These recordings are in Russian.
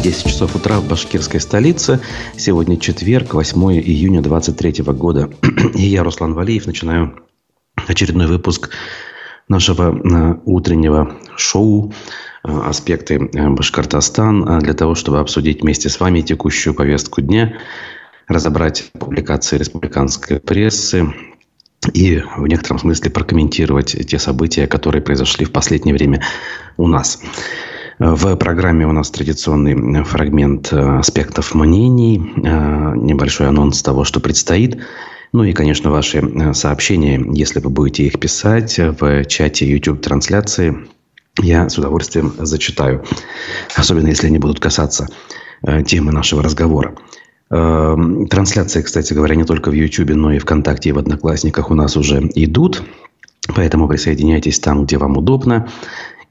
10 часов утра в башкирской столице. Сегодня четверг, 8 июня 2023 года. И я, Руслан Валиев, начинаю очередной выпуск нашего э, утреннего шоу э, «Аспекты э, Башкортостан» для того, чтобы обсудить вместе с вами текущую повестку дня, разобрать публикации республиканской прессы, и в некотором смысле прокомментировать те события, которые произошли в последнее время у нас. В программе у нас традиционный фрагмент аспектов мнений, небольшой анонс того, что предстоит. Ну и, конечно, ваши сообщения, если вы будете их писать в чате YouTube-трансляции, я с удовольствием зачитаю. Особенно, если они будут касаться темы нашего разговора. Трансляции, кстати говоря, не только в YouTube, но и ВКонтакте и в Одноклассниках у нас уже идут. Поэтому присоединяйтесь там, где вам удобно.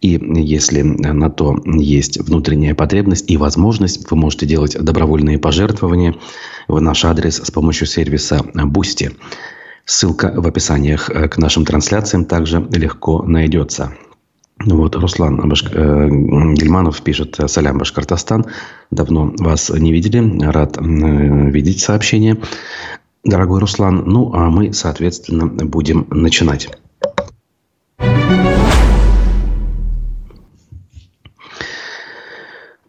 И если на то есть внутренняя потребность и возможность, вы можете делать добровольные пожертвования в наш адрес с помощью сервиса Boosty. Ссылка в описаниях к нашим трансляциям также легко найдется. Вот Руслан Баш... э, Гельманов пишет «Салям, Башкортостан». Давно вас не видели. Рад э, видеть сообщение. Дорогой Руслан, ну а мы, соответственно, будем начинать.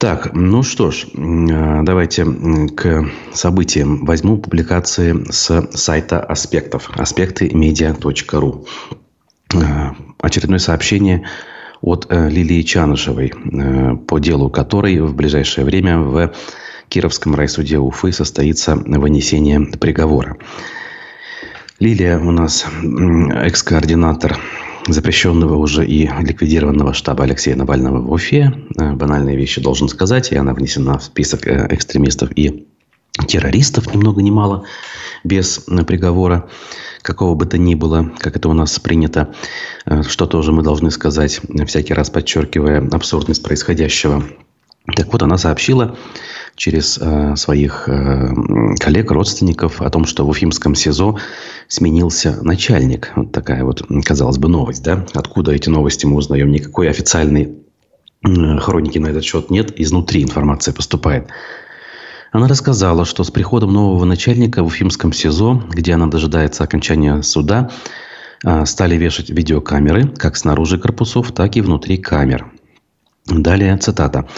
Так, ну что ж, э, давайте к событиям. Возьму публикации с сайта аспектов. аспекты медиа.ру. Э, очередное сообщение от э, Лилии Чанышевой, э, по делу которой в ближайшее время в Кировском райсуде Уфы состоится вынесение приговора. Лилия у нас экс-координатор запрещенного уже и ликвидированного штаба Алексея Навального в Уфе. Э, банальные вещи должен сказать, и она внесена в список экстремистов и террористов, ни много ни мало, без приговора какого бы то ни было, как это у нас принято, э, что тоже мы должны сказать, всякий раз подчеркивая абсурдность происходящего. Так вот, она сообщила через э, своих э, коллег, родственников о том, что в Уфимском СИЗО сменился начальник. Вот такая вот, казалось бы, новость. Да? Откуда эти новости мы узнаем? Никакой официальной э, хроники на этот счет нет. Изнутри информация поступает. Она рассказала, что с приходом нового начальника в Уфимском СИЗО, где она дожидается окончания суда, а, стали вешать видеокамеры как снаружи корпусов, так и внутри камер. Далее цитата.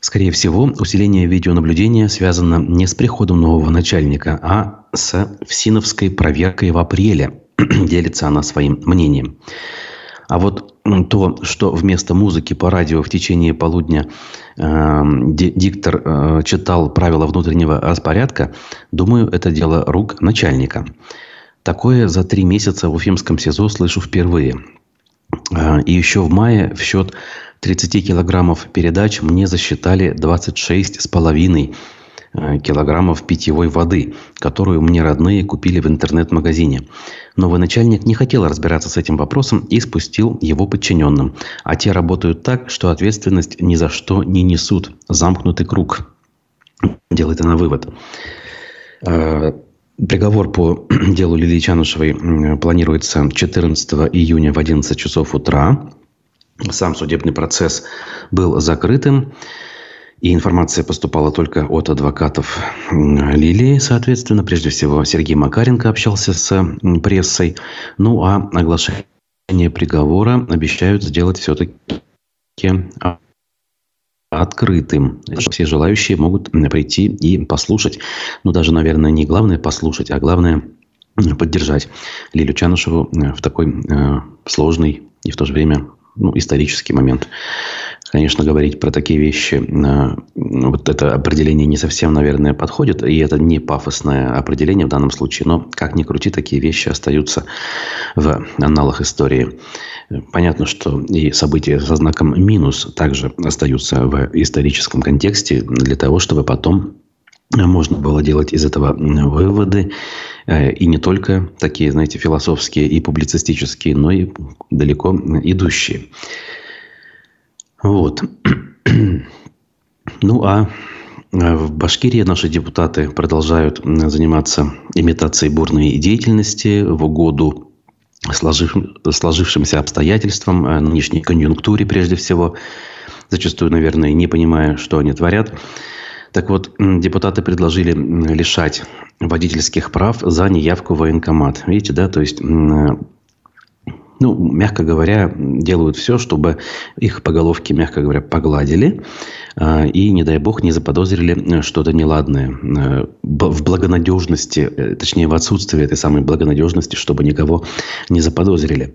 Скорее всего, усиление видеонаблюдения связано не с приходом нового начальника, а с ФСИНовской проверкой в апреле. Делится она своим мнением. А вот то, что вместо музыки по радио в течение полудня э, диктор э, читал правила внутреннего распорядка, думаю, это дело рук начальника. Такое за три месяца в Уфимском СИЗО слышу впервые. Э, и еще в мае в счет 30 килограммов передач мне засчитали 26 с половиной Э, килограммов питьевой воды, которую мне родные купили в интернет-магазине. Новый начальник не хотел разбираться с этим вопросом и спустил его подчиненным. А те работают так, что ответственность ни за что не несут. Замкнутый круг. Делает она вывод. Э, приговор по делу Лилии Чанушевой планируется 14 июня в 11 часов утра. Сам судебный процесс был закрытым. И информация поступала только от адвокатов Лилии, соответственно. Прежде всего, Сергей Макаренко общался с прессой. Ну, а оглашение приговора обещают сделать все-таки открытым. Все желающие могут прийти и послушать. Ну, даже, наверное, не главное послушать, а главное поддержать Лилю Чанушеву в такой э, сложный и в то же время ну, исторический момент. Конечно, говорить про такие вещи, э, вот это определение не совсем, наверное, подходит, и это не пафосное определение в данном случае, но как ни крути, такие вещи остаются в аналах истории. Понятно, что и события со знаком минус также остаются в историческом контексте для того, чтобы потом можно было делать из этого выводы, и не только такие, знаете, философские и публицистические, но и далеко идущие. Вот. Ну, а э, в Башкирии наши депутаты продолжают заниматься имитацией бурной деятельности в угоду сложившимся обстоятельствам, нынешней конъюнктуре прежде всего, зачастую, наверное, не понимая, что они творят. Так вот, депутаты предложили лишать водительских прав за неявку в военкомат. Видите, да, то есть ну, мягко говоря, делают все, чтобы их по головке, мягко говоря, погладили а, и, не дай бог, не заподозрили что-то неладное э, в благонадежности, э, точнее, в отсутствии этой самой благонадежности, чтобы никого не заподозрили.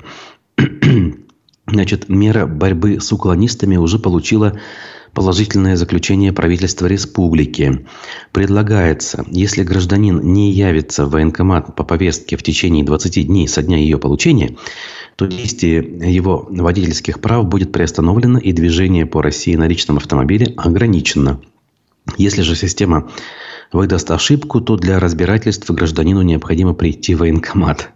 Значит, мера борьбы с уклонистами уже получила положительное заключение правительства республики. Предлагается, если гражданин не явится в военкомат по повестке в течение 20 дней со дня ее получения, то действие его водительских прав будет приостановлено и движение по России на личном автомобиле ограничено. Если же система выдаст ошибку, то для разбирательства гражданину необходимо прийти в военкомат.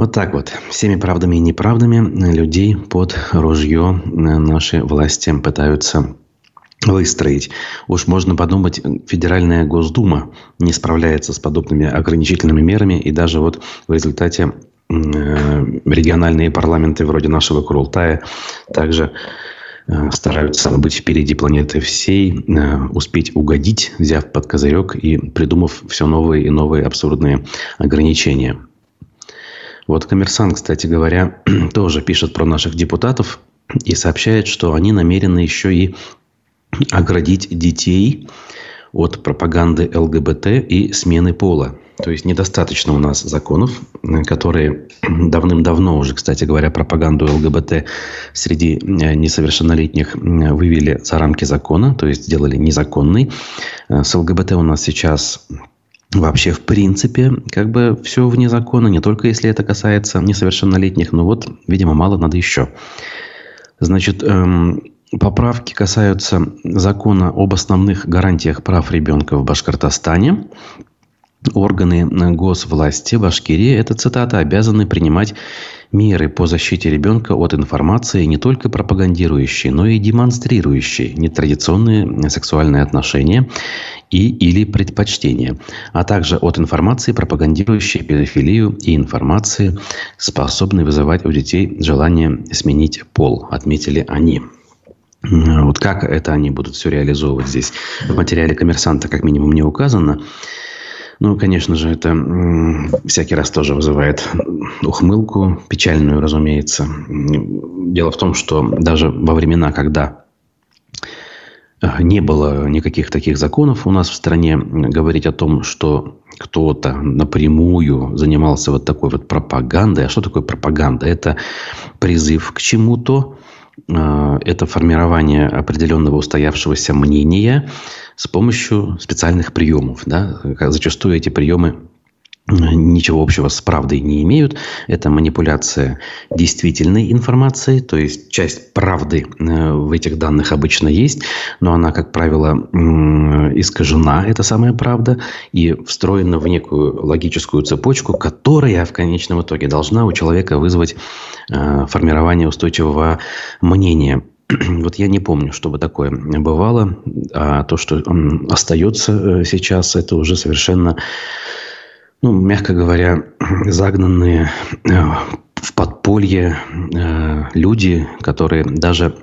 Вот так вот, всеми правдами и неправдами людей под ружье наши власти пытаются выстроить. Уж можно подумать, Федеральная Госдума не справляется с подобными ограничительными мерами, и даже вот в результате Э, региональные парламенты вроде нашего Курултая также э, стараются быть впереди планеты всей, э, успеть угодить, взяв под козырек и придумав все новые и новые абсурдные ограничения. Вот коммерсант, кстати говоря, тоже пишет про наших депутатов и сообщает, что они намерены еще и оградить детей от пропаганды ЛГБТ и смены пола. То есть недостаточно у нас законов, которые давным-давно уже, кстати говоря, пропаганду ЛГБТ среди э, несовершеннолетних вывели за рамки закона, то есть сделали незаконной. Э, с ЛГБТ у нас сейчас вообще в принципе как бы все вне закона, не только если это касается несовершеннолетних, но вот, видимо, мало надо еще. Значит, эм, Поправки касаются закона об основных гарантиях прав ребенка в Башкортостане. Органы госвласти Башкирии, это цитата, обязаны принимать меры по защите ребенка от информации, не только пропагандирующей, но и демонстрирующей нетрадиционные сексуальные отношения и или предпочтения, а также от информации, пропагандирующей педофилию и информации, способной вызывать у детей желание сменить пол, отметили они. Вот как это они будут все реализовывать здесь в материале коммерсанта, как минимум, не указано. Ну, конечно же, это всякий раз тоже вызывает ухмылку, печальную, разумеется. Дело в том, что даже во времена, когда э, не было никаких таких законов у нас в стране, говорить о том, что кто-то напрямую занимался вот такой вот пропагандой. А что такое пропаганда? Это призыв к чему-то, это формирование определенного устоявшегося мнения, с помощью специальных приемов. Да? Зачастую эти приемы ничего общего с правдой не имеют. Это манипуляция действительной информацией, то есть часть правды э, в этих данных обычно есть, но она, как правило, искажена, это самая правда, и встроена в некую логическую цепочку, которая в конечном итоге должна у человека вызвать э, формирование устойчивого мнения. Вот я не помню, чтобы такое бывало. А то, что остается э, сейчас, это уже совершенно, ну, мягко говоря, загнанные э, в подполье э, люди, которые даже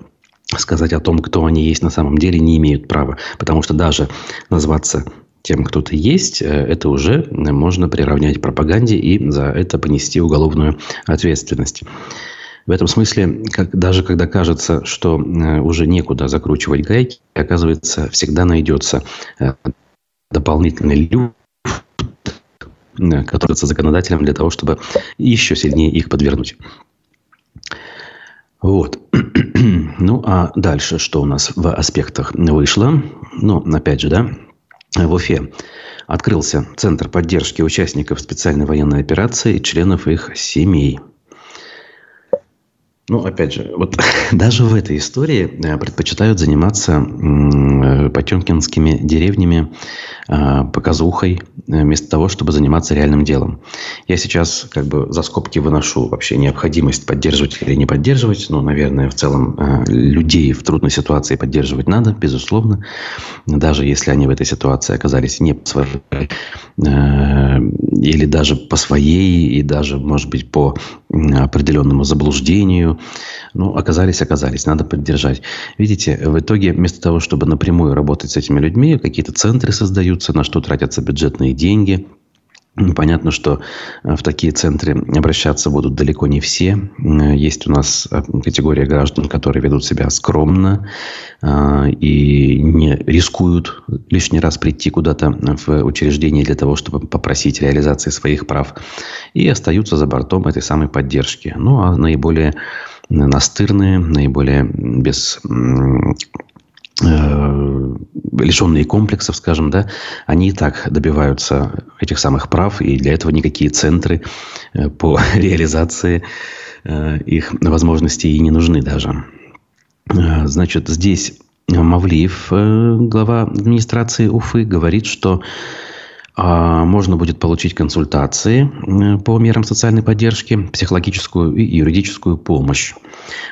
сказать о том, кто они есть на самом деле, не имеют права. Потому что даже назваться тем, кто ты есть, это уже можно приравнять пропаганде и за это понести уголовную ответственность. В этом смысле, как, даже когда кажется, что э, уже некуда закручивать гайки, оказывается, всегда найдется э, дополнительный люфт, э, который законодателем для того, чтобы еще сильнее их подвернуть. Вот. ну, а дальше что у нас в аспектах вышло? Ну, опять же, да, в Уфе открылся Центр поддержки участников специальной военной операции и членов их семей – ну, опять же, вот даже в этой истории э, предпочитают заниматься потемкинскими деревнями, э, показухой, э, вместо того, чтобы заниматься реальным делом. Я сейчас как бы за скобки выношу вообще необходимость поддерживать или не поддерживать. Ну, наверное, в целом людей в трудной ситуации поддерживать надо, безусловно. Даже если они в этой ситуации оказались не по своей, или даже по своей, и даже, может быть, по определенному заблуждению. Ну, оказались, оказались, надо поддержать. Видите, в итоге вместо того, чтобы напрямую работать с этими людьми, какие-то центры создаются, на что тратятся бюджетные деньги. Понятно, что э, в такие центры обращаться будут далеко не все. Есть у нас э, категория граждан, которые ведут себя скромно э, и не рискуют лишний раз прийти куда-то в учреждение для того, чтобы попросить реализации своих прав. И остаются за бортом этой самой поддержки. Ну, а наиболее настырные, наиболее без Э, лишенные комплексов, скажем, да, они и так добиваются этих самых прав, и для этого никакие центры э, по реализации э, их возможностей и не нужны даже. Значит, здесь Мавлиев, глава администрации Уфы, говорит, что можно будет получить консультации по мерам социальной поддержки, психологическую и юридическую помощь,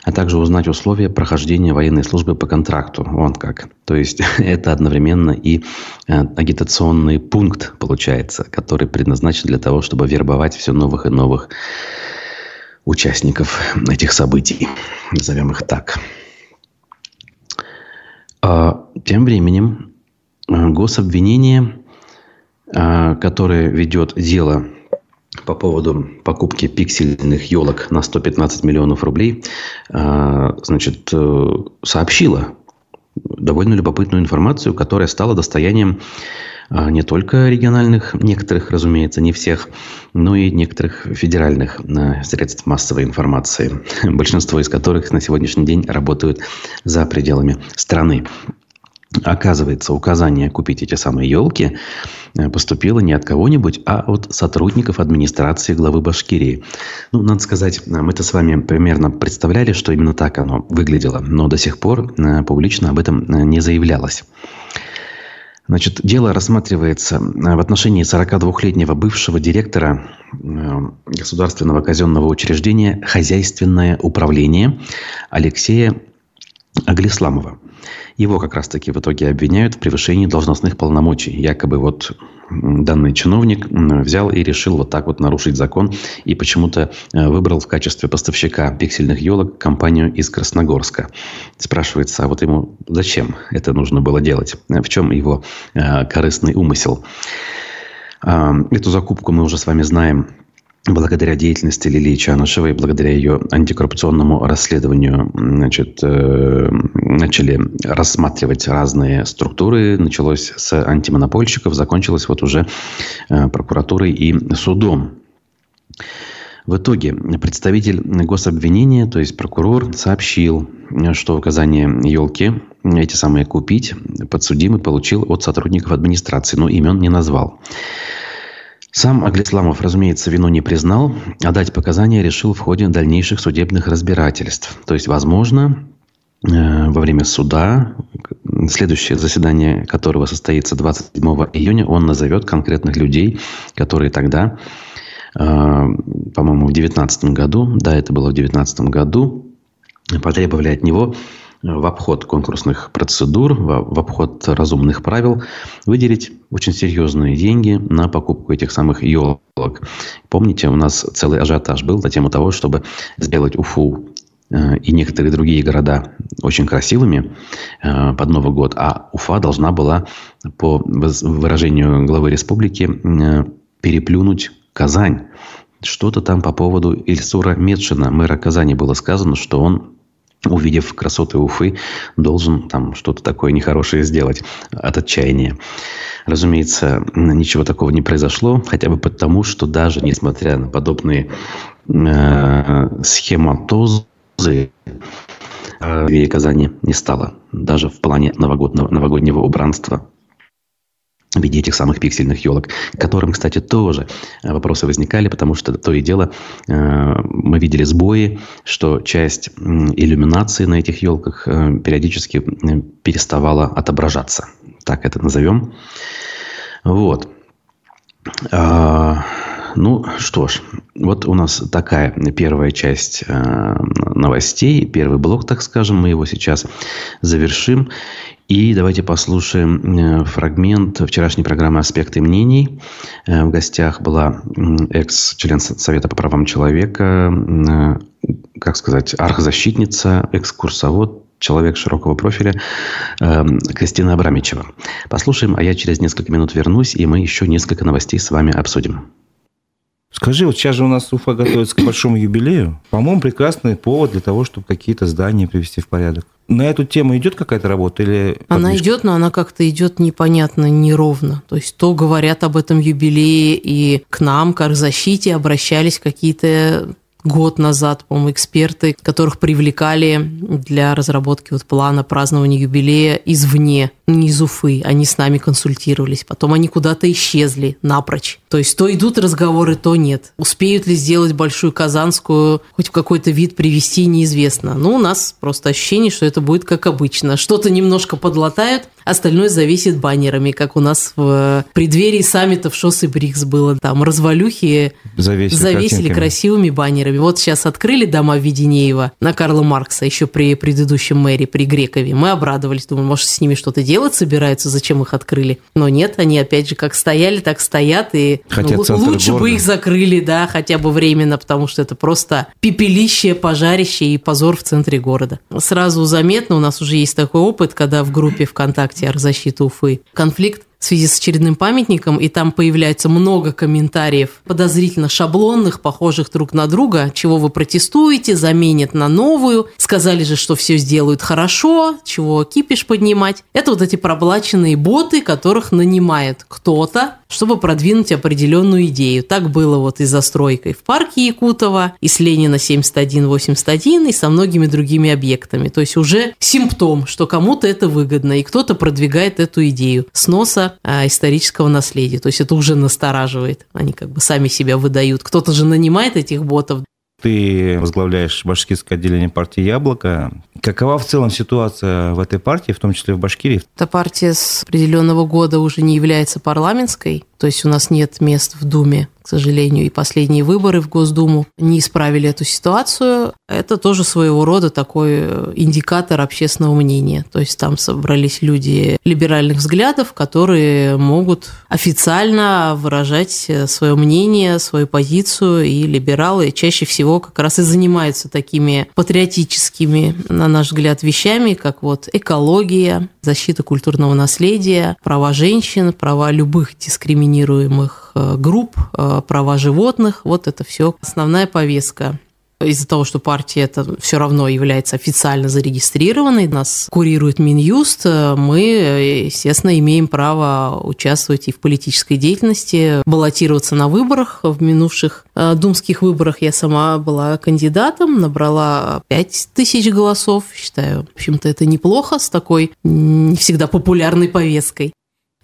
а также узнать условия прохождения военной службы по контракту. Вон как. То есть это одновременно и э, агитационный пункт получается, который предназначен для того, чтобы вербовать все новых и новых участников этих событий. Назовем их так. А, тем временем э, гособвинение а, которая ведет дело по поводу покупки пиксельных елок на 115 миллионов рублей, а, значит, э, сообщила довольно любопытную информацию, которая стала достоянием а, не только региональных, некоторых, разумеется, не всех, но и некоторых федеральных средств массовой информации, большинство из которых на сегодняшний день работают за пределами страны. Оказывается, указание купить эти самые елки э, поступило не от кого-нибудь, а от сотрудников администрации главы Башкирии. Ну, надо сказать, э, мы-то с вами примерно представляли, что именно так оно выглядело, но до сих пор э, публично об этом не заявлялось. Значит, дело рассматривается в отношении 42-летнего бывшего директора государственного казенного учреждения «Хозяйственное управление» Алексея Аглисламова. Его как раз-таки в итоге обвиняют в превышении должностных полномочий. Якобы вот данный чиновник взял и решил вот так вот нарушить закон и почему-то э, выбрал в качестве поставщика пиксельных елок компанию из Красногорска. Спрашивается, а вот ему зачем это нужно было делать? В чем его э, корыстный умысел? Эту закупку мы уже с вами знаем благодаря деятельности Лилии Чанышевой, благодаря ее антикоррупционному расследованию, значит, э, начали рассматривать разные структуры. Началось с антимонопольщиков, закончилось вот уже э, прокуратурой и судом. В итоге представитель гособвинения, то есть прокурор, сообщил, что указание елки, эти самые купить, подсудимый получил от сотрудников администрации, но имен не назвал. Сам Аглисламов, разумеется, вину не признал, а дать показания решил в ходе дальнейших судебных разбирательств. То есть, возможно, э, во время суда, следующее заседание которого состоится 27 июня, он назовет конкретных людей, которые тогда, э, по-моему, в 2019 году, да, это было в 2019 году, потребовали от него в обход конкурсных процедур, в обход разумных правил, выделить очень серьезные деньги на покупку этих самых елок. Помните, у нас целый ажиотаж был на тему того, чтобы сделать Уфу э, и некоторые другие города очень красивыми э, под Новый год, а Уфа должна была, по выражению главы республики, э, переплюнуть Казань. Что-то там по поводу Ильсура Медшина, мэра Казани, было сказано, что он увидев красоты Уфы, должен там что-то такое нехорошее сделать от отчаяния. Разумеется, ничего такого не произошло, хотя бы потому, что даже несмотря на подобные э, схематозы, э, Казани не стало. Даже в плане новогоднего, новогоднего убранства в виде этих самых пиксельных елок, к которым, кстати, тоже э, вопросы возникали, потому что то и дело э, мы видели сбои, что часть иллюминации на этих елках э, периодически переставала отображаться. Так это назовем. Вот. А, ну что ж, вот у нас такая первая часть э, новостей, первый блок, так скажем, мы его сейчас завершим. И давайте послушаем э, фрагмент вчерашней программы «Аспекты мнений». Э, в гостях была экс-член Совета по правам человека, как сказать, архзащитница, экскурсовод, человек широкого профиля Кристина Абрамичева. Послушаем, а я через несколько минут вернусь, и мы еще несколько новостей с вами обсудим. Скажи, вот сейчас же у нас Уфа готовится к большому юбилею. По-моему, прекрасный повод для того, чтобы какие-то здания привести в порядок. На эту тему идет какая-то работа или Она подвижка? идет, но она как-то идет непонятно, неровно. То есть то говорят об этом юбилее, и к нам, к защите, обращались какие-то год назад, по-моему, эксперты, которых привлекали для разработки вот плана празднования юбилея извне, не из Уфы. Они с нами консультировались. Потом они куда-то исчезли напрочь. То есть то идут разговоры, то нет. Успеют ли сделать большую казанскую, хоть в какой-то вид привести, неизвестно. Ну, у нас просто ощущение, что это будет как обычно. Что-то немножко подлатают, остальное зависит баннерами, как у нас в преддверии саммитов ШОС и БРИКС было. Там развалюхи завесили, завесили красивыми баннерами. Вот сейчас открыли дома Веденеева на Карла Маркса еще при предыдущем мэре, при Грекове. Мы обрадовались, думаем, может, с ними что-то делать собираются, зачем их открыли. Но нет, они опять же как стояли, так стоят, и ну, лучше города. бы их закрыли, да, хотя бы временно, потому что это просто пепелище, пожарище и позор в центре города. Сразу заметно, у нас уже есть такой опыт, когда в группе ВКонтакте «Архзащита Уфы» конфликт в связи с очередным памятником, и там появляется много комментариев, подозрительно шаблонных, похожих друг на друга, чего вы протестуете, заменят на новую, сказали же, что все сделают хорошо, чего кипиш поднимать. Это вот эти проплаченные боты, которых нанимает кто-то, чтобы продвинуть определенную идею. Так было вот и с застройкой в парке Якутова, и с Ленина 7181, и со многими другими объектами. То есть уже симптом, что кому-то это выгодно, и кто-то продвигает эту идею сноса а, исторического наследия. То есть это уже настораживает. Они как бы сами себя выдают. Кто-то же нанимает этих ботов. Ты возглавляешь башкирское отделение партии «Яблоко». Какова в целом ситуация в этой партии, в том числе в Башкирии? Эта партия с определенного года уже не является парламентской, то есть у нас нет мест в Думе, к сожалению, и последние выборы в Госдуму не исправили эту ситуацию. Это тоже своего рода такой э, индикатор общественного мнения. То есть там собрались люди либеральных взглядов, которые могут официально выражать э, свое мнение, свою позицию, и либералы чаще всего как раз и занимаются такими патриотическими, на наш взгляд, вещами, как вот экология, защита культурного наследия, права женщин, права любых дискриминируемых э, групп, э, права животных. Вот это все основная повестка из-за того, что партия это все равно является официально зарегистрированной, нас курирует Минюст, мы, естественно, имеем право участвовать и в политической деятельности, баллотироваться на выборах. В минувших э, думских выборах я сама была кандидатом, набрала 5 тысяч голосов. Считаю, в общем-то, это неплохо с такой не всегда популярной повесткой.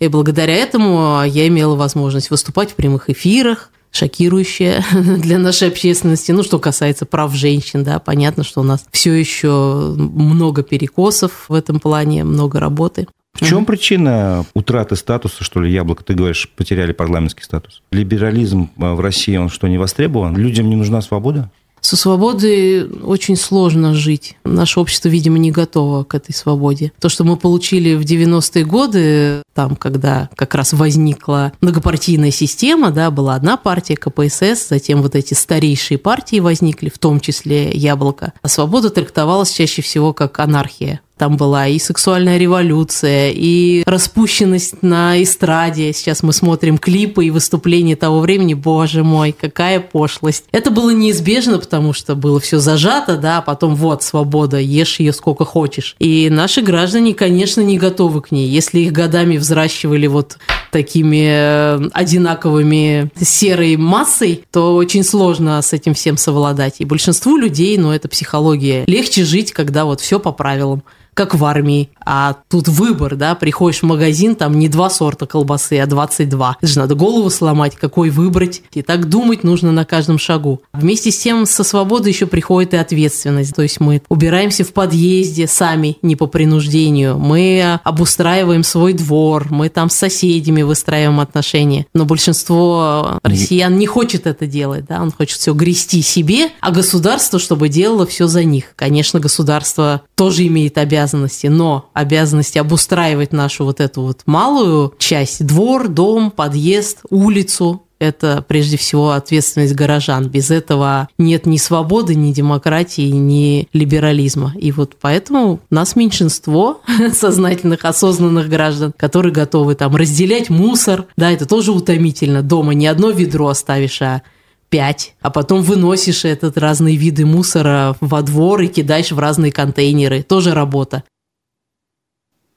И благодаря этому я имела возможность выступать в прямых эфирах, шокирующее для нашей общественности. Ну, что касается прав женщин, да, понятно, что у нас все еще много перекосов в этом плане, много работы. В чем причина утраты статуса, что ли, яблоко? Ты говоришь, потеряли парламентский статус. Либерализм в России, он что, не востребован? Людям не нужна свобода? Со свободой очень сложно жить. Наше общество, видимо, не готово к этой свободе. То, что мы получили в 90-е годы, там, когда как раз возникла многопартийная система, да, была одна партия, КПСС, затем вот эти старейшие партии возникли, в том числе «Яблоко». А свобода трактовалась чаще всего как анархия. Там была и сексуальная революция, и распущенность на эстраде. Сейчас мы смотрим клипы и выступления того времени. Боже мой, какая пошлость. Это было неизбежно, потому что было все зажато, да, а потом вот свобода, ешь ее сколько хочешь. И наши граждане, конечно, не готовы к ней. Если их годами взращивали вот такими э, одинаковыми серой массой, то очень сложно с этим всем совладать. И большинству людей, ну, это психология. Легче жить, когда вот все по правилам как в армии. А тут выбор, да, приходишь в магазин, там не два сорта колбасы, а 22. Это же надо голову сломать, какой выбрать. И так думать нужно на каждом шагу. Вместе с тем со свободы еще приходит и ответственность. То есть мы убираемся в подъезде сами, не по принуждению. Мы обустраиваем свой двор, мы там с соседями выстраиваем отношения. Но большинство россиян не хочет это делать, да, он хочет все грести себе, а государство, чтобы делало все за них. Конечно, государство тоже имеет обязанности, но обязанности обустраивать нашу вот эту вот малую часть, двор, дом, подъезд, улицу, это прежде всего ответственность горожан. Без этого нет ни свободы, ни демократии, ни либерализма. И вот поэтому нас меньшинство сознательных, осознанных граждан, которые готовы там разделять мусор. Да, это тоже утомительно. Дома не одно ведро оставишь, а пять, а потом выносишь этот разные виды мусора во двор и кидаешь в разные контейнеры. Тоже работа.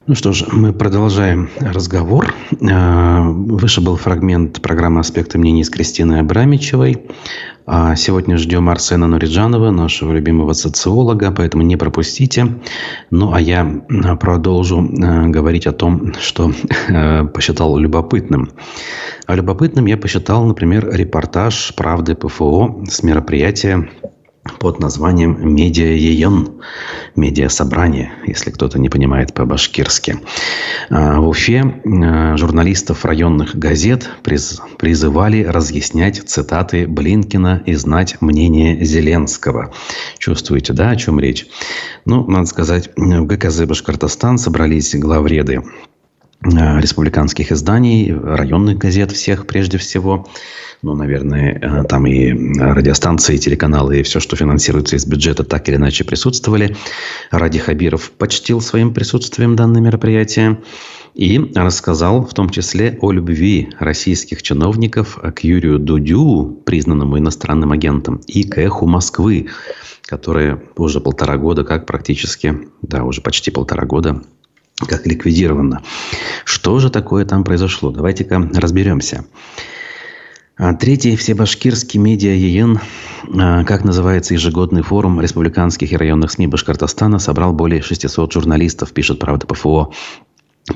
Ну что ж, мы продолжаем разговор. А, выше был фрагмент программы «Аспекты мнений» с Кристиной Абрамичевой. А сегодня ждем Арсена Нуриджанова, нашего любимого социолога, поэтому не пропустите. Ну, а я продолжу а, говорить о том, что посчитал любопытным. А любопытным я посчитал, например, репортаж «Правды ПФО» с мероприятия под названием «Медиа Еен», «Медиа-собрание», если кто-то не понимает по-башкирски. А, в Уфе а, журналистов районных газет призывали разъяснять цитаты Блинкина и знать мнение Зеленского. Чувствуете, да, о чем речь? Ну, надо сказать, в ГКЗ Башкортостан собрались главреды республиканских изданий, районных газет всех прежде всего – ну, наверное, э, там и радиостанции, и телеканалы, и все, что финансируется из бюджета, так или иначе присутствовали. Ради Хабиров почтил своим присутствием данное мероприятие и рассказал в том числе о любви российских чиновников к Юрию Дудю, признанному иностранным агентом, и к эху Москвы, которое уже полтора года как практически, да, уже почти полтора года как ликвидировано. Что же такое там произошло? Давайте-ка разберемся. А третий всебашкирский медиа ЕЕН, а, как называется ежегодный форум республиканских и районных СМИ Башкортостана, собрал более 600 журналистов, пишет «Правда ПФО».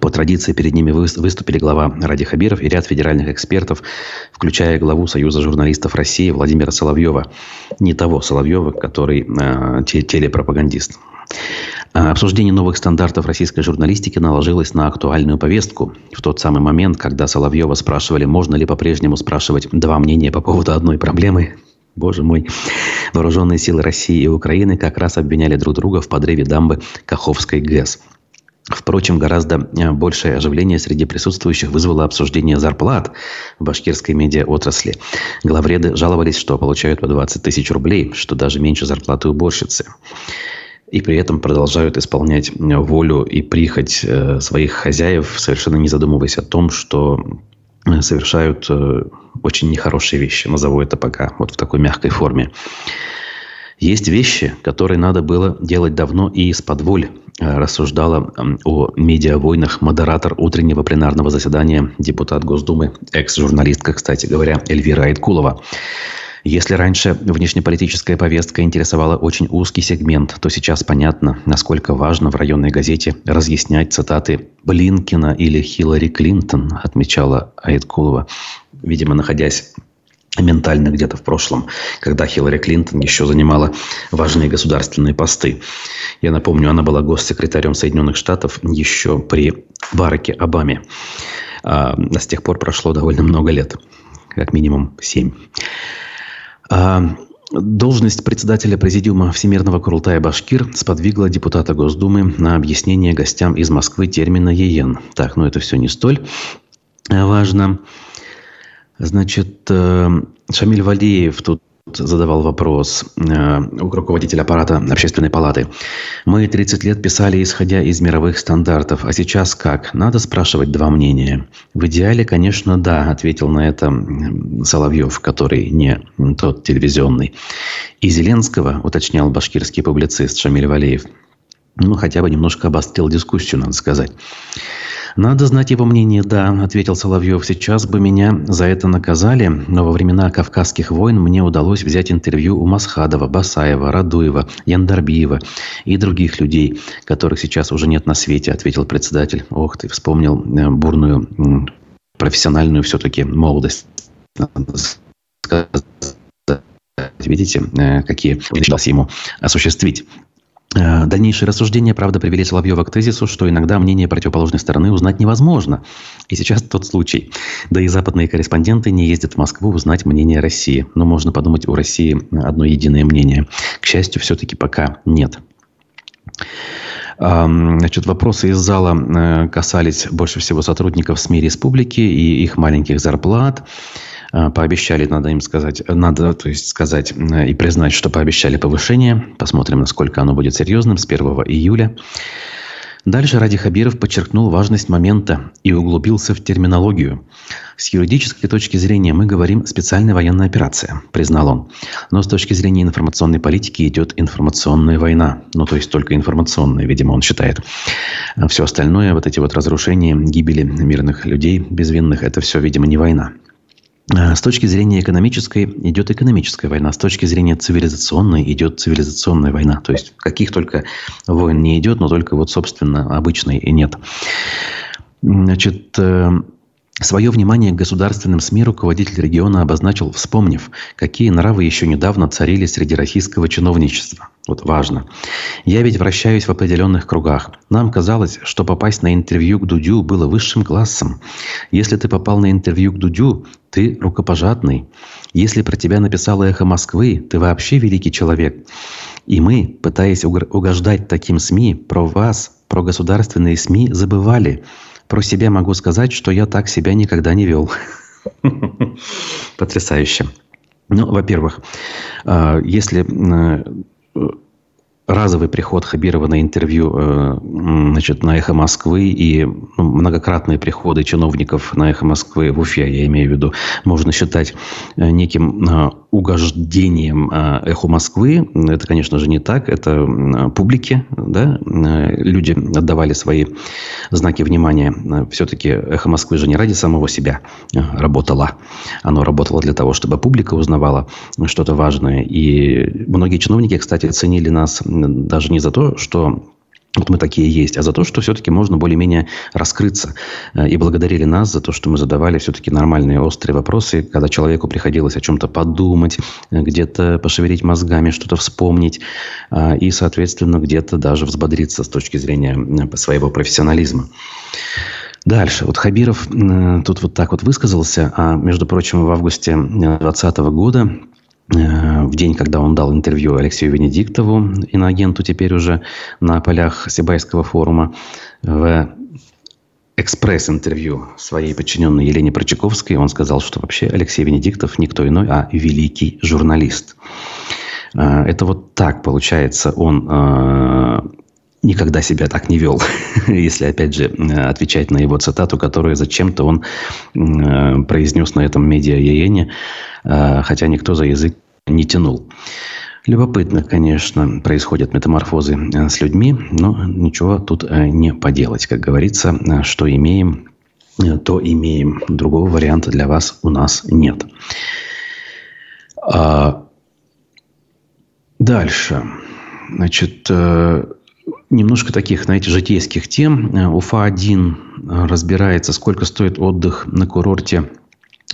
По традиции перед ними выступили глава Ради Хабиров и ряд федеральных экспертов, включая главу Союза журналистов России Владимира Соловьева. Не того Соловьева, который э, телепропагандист. А, обсуждение новых стандартов российской журналистики наложилось на актуальную повестку. В тот самый момент, когда Соловьева спрашивали, можно ли по-прежнему спрашивать два мнения по поводу одной проблемы, Боже мой. Вооруженные силы России и Украины как раз обвиняли друг друга в подрыве дамбы Каховской ГЭС. Впрочем, гораздо э, большее оживление среди присутствующих вызвало обсуждение зарплат в башкирской медиаотрасли. Главреды жаловались, что получают по 20 тысяч рублей, что даже меньше зарплаты уборщицы и при этом продолжают исполнять волю и прихоть э, своих хозяев, совершенно не задумываясь о том, что э, совершают очень нехорошие вещи. Назову это пока вот в такой мягкой форме. Есть вещи, которые надо было делать давно и из-под воль, рассуждала о медиавойнах модератор утреннего пленарного заседания депутат Госдумы, экс-журналистка, кстати говоря, Эльвира Айткулова. Если раньше внешнеполитическая повестка интересовала очень узкий сегмент, то сейчас понятно, насколько важно в районной газете разъяснять цитаты Блинкина или Хиллари Клинтон, отмечала Айткулова, видимо, находясь ментально где-то в прошлом, когда Хиллари Клинтон еще занимала важные государственные посты. Я напомню, она была госсекретарем Соединенных Штатов еще при Бараке Обаме. А с тех пор прошло довольно много лет, как минимум семь. А, должность председателя Президиума Всемирного Курултая Башкир сподвигла депутата Госдумы на объяснение гостям из Москвы термина «ЕЕН». Так, ну это все не столь важно. Значит, э, Шамиль Валиев тут задавал вопрос э, руководитель аппарата общественной палаты. Мы 30 лет писали, исходя из мировых стандартов. А сейчас как? Надо спрашивать два мнения. В идеале, конечно, да, ответил на это Соловьев, который не тот телевизионный. И Зеленского, уточнял башкирский публицист Шамиль Валеев, ну, хотя бы немножко обострил дискуссию, надо сказать. «Надо знать его мнение, да», – ответил Соловьев. «Сейчас бы меня за это наказали, но во времена Кавказских войн мне удалось взять интервью у Масхадова, Басаева, Радуева, Яндарбиева и других людей, которых сейчас уже нет на свете», – ответил председатель. «Ох ты, вспомнил э, бурную профессиональную все-таки молодость. Видите, э, какие удалось ему осуществить. Э, дальнейшие рассуждения, правда, привели Соловьева к тезису, что иногда мнение противоположной стороны узнать невозможно. И сейчас тот случай. Да и западные корреспонденты не ездят в Москву узнать мнение России. Но можно подумать, у России одно единое мнение. К счастью, все-таки пока нет. Значит, вопросы из зала э, касались больше всего сотрудников СМИ республики и их маленьких зарплат. Э, пообещали, надо им сказать, надо, то есть сказать э, и признать, что пообещали повышение. Посмотрим, насколько оно будет серьезным с 1 июля. Дальше Ради Хабиров подчеркнул важность момента и углубился в терминологию. С юридической точки зрения мы говорим «специальная военная операция», признал он. Но с точки зрения информационной политики идет информационная война. Ну, то есть только информационная, видимо, он считает. А все остальное, вот эти вот разрушения, гибели мирных людей безвинных, это все, видимо, не война. А, с точки зрения экономической идет экономическая война, с точки зрения цивилизационной идет цивилизационная война. То есть каких только войн не идет, но только вот, собственно, обычной и нет. Значит, э, Свое внимание к государственным СМИ руководитель региона обозначил, вспомнив, какие нравы еще недавно царили среди российского чиновничества. Вот важно. Я ведь вращаюсь в определенных кругах. Нам казалось, что попасть на интервью к Дудю было высшим классом. Если ты попал на интервью к Дудю, ты рукопожатный. Если про тебя написало «Эхо Москвы», ты вообще великий человек. И мы, пытаясь угождать таким СМИ, про вас, про государственные СМИ забывали – про себя могу сказать, что я так себя никогда не вел. Потрясающе. Ну, во-первых, а, если э, разовый приход Хабирова на интервью э, значит, на «Эхо Москвы» и ну, многократные приходы чиновников на «Эхо Москвы» в Уфе, я имею в виду, можно считать э, неким э, угождением «Эхо Москвы». Это, конечно же, не так. Это публике. Да? Люди отдавали свои знаки внимания. Все-таки «Эхо Москвы» же не ради самого себя работало. Оно работало для того, чтобы публика узнавала что-то важное. И многие чиновники, кстати, ценили нас даже не за то, что вот мы такие есть, а за то, что все-таки можно более-менее раскрыться. Э, и благодарили нас за то, что мы задавали все-таки нормальные острые вопросы, когда человеку приходилось о чем-то подумать, э, где-то пошевелить мозгами, что-то вспомнить, э, и, соответственно, где-то даже взбодриться с точки зрения своего профессионализма. Дальше. Вот Хабиров тут вот так вот высказался, а, между прочим, в августе 2020 года в день, когда он дал интервью Алексею Венедиктову, иноагенту теперь уже на полях Сибайского форума, в экспресс-интервью своей подчиненной Елене Прочаковской он сказал, что вообще Алексей Венедиктов никто иной, а великий журналист. Э, это вот так получается. Он э, никогда себя так не вел, если, опять же, отвечать на его цитату, которую зачем-то он произнес на этом медиа-яене, хотя никто за язык не тянул. Любопытно, конечно, происходят метаморфозы э, с людьми, но ничего тут э, не поделать. Как говорится, э, что имеем, то имеем. Другого варианта для вас у нас нет. А дальше. Значит, немножко таких, знаете, житейских тем. Уфа-1 разбирается, сколько стоит отдых на курорте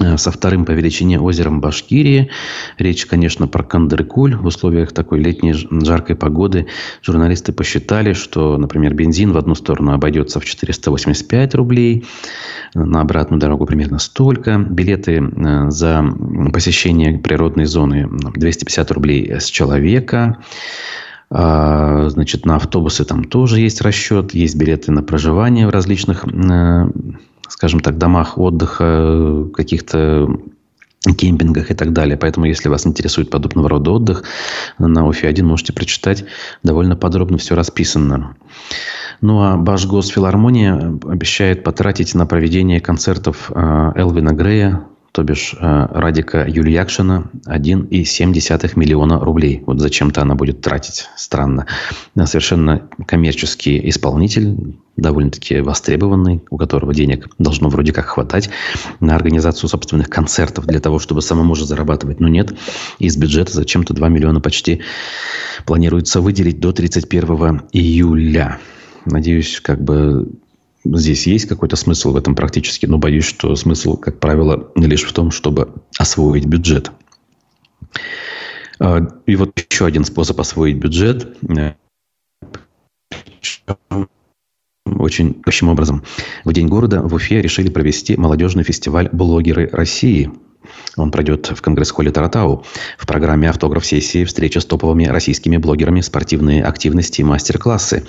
Э, со вторым по величине озером Башкирии. Речь, конечно, про Кандыркуль. В условиях такой летней жаркой погоды журналисты посчитали, что, например, бензин в одну сторону обойдется в 485 рублей, на обратную дорогу примерно столько. Билеты э, за посещение природной зоны 250 рублей с человека. А, значит, на автобусы там тоже есть расчет. Есть билеты на проживание в различных э, скажем так, домах отдыха, каких-то кемпингах и так далее. Поэтому, если вас интересует подобного рода отдых, на ОФИ-1 можете прочитать. Довольно подробно все расписано. Ну, а Башгосфилармония обещает потратить на проведение концертов э, Элвина Грея то бишь э, Радика Юльякшина 1,7 миллиона рублей. Вот зачем-то она будет тратить. Странно. Совершенно коммерческий исполнитель, довольно-таки востребованный, у которого денег должно вроде как хватать на организацию собственных концертов для того, чтобы самому же зарабатывать. Но нет, из бюджета зачем-то 2 миллиона почти планируется выделить до 31 июля. Надеюсь, как бы здесь есть какой-то смысл в этом практически, но боюсь, что смысл, как правило, лишь в том, чтобы освоить бюджет. А, и вот еще один способ освоить бюджет очень общим образом. В День города в Уфе решили провести молодежный фестиваль «Блогеры России», он пройдет в Конгресс-холле Таратау. В программе автограф-сессии встреча с топовыми российскими блогерами, спортивные активности и мастер-классы.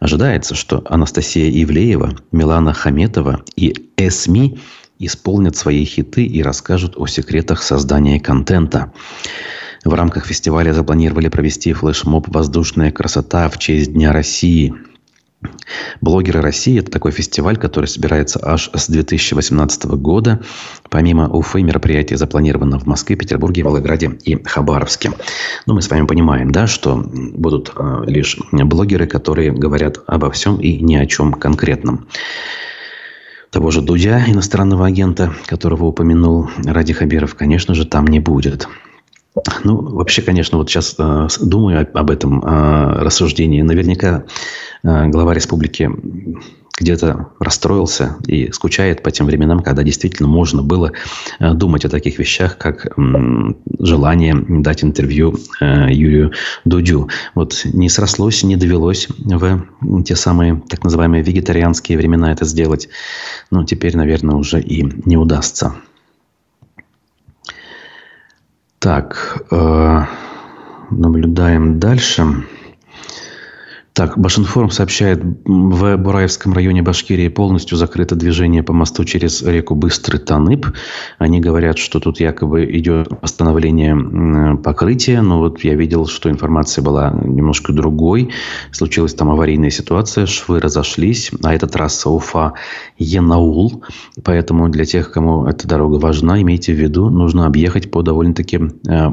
Ожидается, что Анастасия Ивлеева, Милана Хаметова и Эсми исполнят свои хиты и расскажут о секретах создания контента. В рамках фестиваля запланировали провести флешмоб «Воздушная красота» в честь Дня России – Блогеры России – это такой фестиваль, который собирается аж с 2018 года. Помимо Уфы, мероприятие запланировано в Москве, Петербурге, Волгограде и Хабаровске. Ну, мы с вами понимаем, да, что будут э, лишь блогеры, которые говорят обо всем и ни о чем конкретном. Того же Дудя, иностранного агента, которого упомянул Ради Хабиров, конечно же, там не будет. Ну, вообще, конечно, вот сейчас э, думаю об этом э, рассуждении. Наверняка э, глава республики где-то расстроился и скучает по тем временам, когда действительно можно было э, думать о таких вещах, как желание дать интервью э, Юрию Дудю. Вот не срослось, не довелось в те самые так называемые вегетарианские времена это сделать. Но теперь, наверное, уже и не удастся. Так, э, наблюдаем дальше. Так, Башинформ сообщает, в Бураевском районе Башкирии полностью закрыто движение по мосту через реку Быстрый Танып. Они говорят, что тут якобы идет восстановление покрытия, но вот я видел, что информация была немножко другой. Случилась там аварийная ситуация, швы разошлись, а это трасса Уфа-Янаул. Поэтому для тех, кому эта дорога важна, имейте в виду, нужно объехать по довольно-таки э,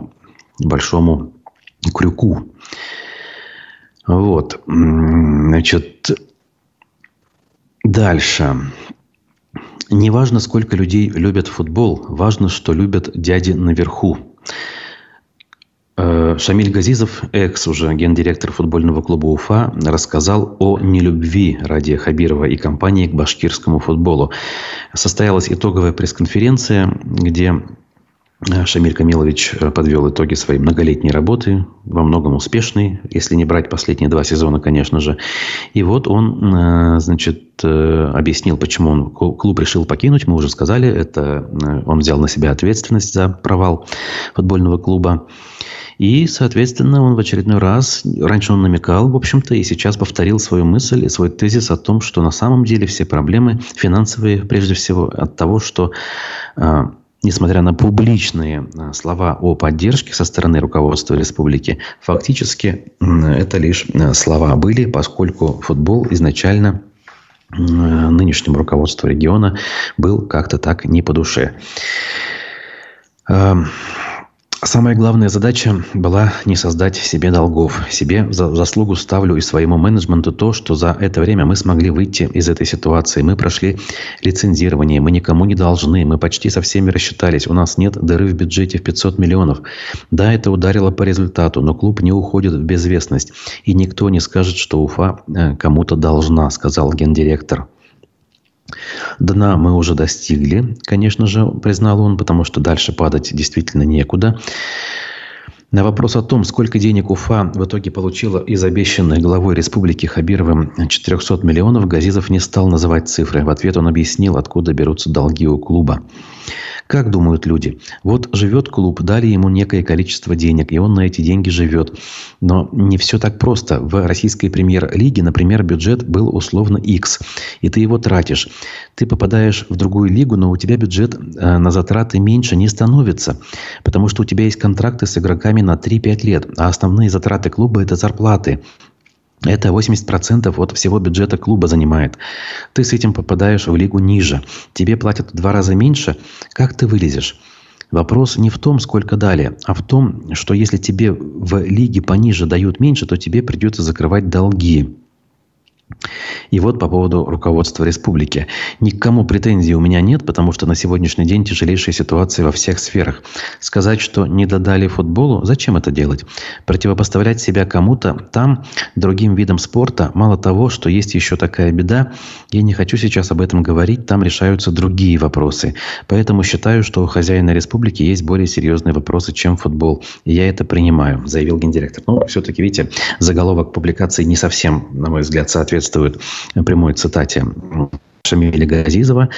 большому крюку. Вот. Значит, дальше. Не важно, сколько людей любят футбол, важно, что любят дяди наверху. Э, Шамиль Газизов, экс уже гендиректор футбольного клуба Уфа, рассказал о нелюбви Радия Хабирова и компании к башкирскому футболу. Состоялась итоговая пресс-конференция, где Шамиль Камилович э, подвел итоги своей многолетней работы, во многом успешной, если не брать последние два сезона, конечно же. И вот он, э, значит, объяснил, почему он клуб решил покинуть. Мы уже сказали, это он взял на себя ответственность за провал футбольного клуба. И, соответственно, он в очередной раз, раньше он намекал, в общем-то, и сейчас повторил свою мысль и свой тезис о том, что на самом деле все проблемы финансовые, прежде всего, от того, что несмотря на публичные э, слова о поддержке со стороны руководства республики, фактически это лишь э, слова были, поскольку футбол изначально э, нынешнему руководству региона был как-то так не по душе. Самая главная задача была не создать себе долгов. Себе за заслугу ставлю и своему менеджменту то, что за это время мы смогли выйти из этой ситуации. Мы прошли лицензирование, мы никому не должны, мы почти со всеми рассчитались. У нас нет дыры в бюджете в 500 миллионов. Да, это ударило по результату, но клуб не уходит в безвестность. И никто не скажет, что Уфа э, кому-то должна, сказал гендиректор. Дна мы уже достигли, конечно же, признал он, потому что дальше падать действительно некуда. На вопрос о том, сколько денег Уфа в итоге получила из обещанной главой республики Хабировым 400 миллионов, Газизов не стал называть цифры. В ответ он объяснил, откуда берутся долги у клуба. Как думают люди? Вот живет клуб, дали ему некое количество денег, и он на эти деньги живет. Но не все так просто. В российской премьер-лиге, например, бюджет был условно X, и ты его тратишь. Ты попадаешь в другую лигу, но у тебя бюджет э, на затраты меньше не становится, потому что у тебя есть контракты с игроками на 3-5 лет, а основные затраты клуба – это зарплаты. Это 80% от всего бюджета клуба занимает. Ты с этим попадаешь в лигу ниже. Тебе платят в два раза меньше. Как ты вылезешь? Вопрос не в том, сколько дали, а в том, что если тебе в лиге пониже дают меньше, то тебе придется закрывать долги. И вот по поводу руководства республики. Ни к кому претензий у меня нет, потому что на сегодняшний день тяжелейшая ситуация во всех сферах. Сказать, что не додали футболу, зачем это делать? Противопоставлять себя кому-то там, другим видам спорта, мало того, что есть еще такая беда, я не хочу сейчас об этом говорить, там решаются другие вопросы. Поэтому считаю, что у хозяина республики есть более серьезные вопросы, чем футбол. И я это принимаю, заявил гендиректор. Ну, все-таки, видите, заголовок публикации не совсем, на мой взгляд, соответствует прямой цитате Шамиля Газизова.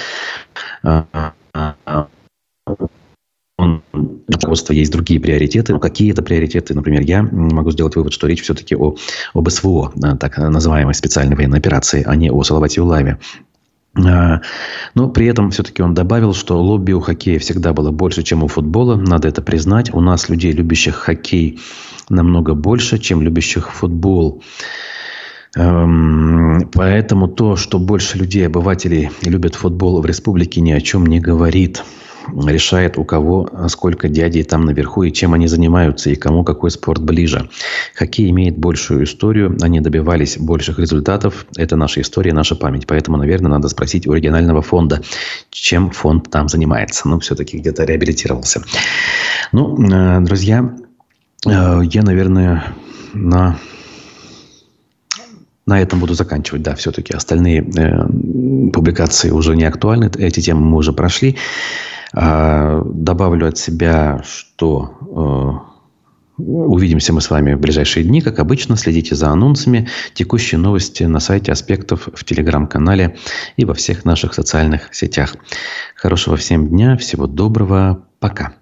Он, у руководства есть другие приоритеты. Но какие это приоритеты? Например, я могу сделать вывод, что речь все-таки о, об СВО, так называемой специальной военной операции, а не о Салавате Улаве. Но при этом все-таки он добавил, что лобби у хоккея всегда было больше, чем у футбола. Надо это признать. У нас людей, любящих хоккей, намного больше, чем любящих футбол. Эм, поэтому то, что больше людей, обывателей любят футбол в республике, ни о чем не говорит. Решает у кого сколько дядей там наверху и чем они занимаются, и кому какой спорт ближе. Хоккей имеет большую историю, они добивались больших результатов. Это наша история, наша память. Поэтому, наверное, надо спросить у регионального фонда, чем фонд там занимается. Ну, все-таки где-то реабилитировался. Ну, э, друзья, э, я, наверное, на на этом буду заканчивать, да, все-таки остальные э, публикации уже не актуальны, эти темы мы уже прошли. А, добавлю от себя, что э, увидимся мы с вами в ближайшие дни, как обычно, следите за анонсами, текущие новости на сайте Аспектов, в телеграм-канале и во всех наших социальных сетях. Хорошего всем дня, всего доброго, пока.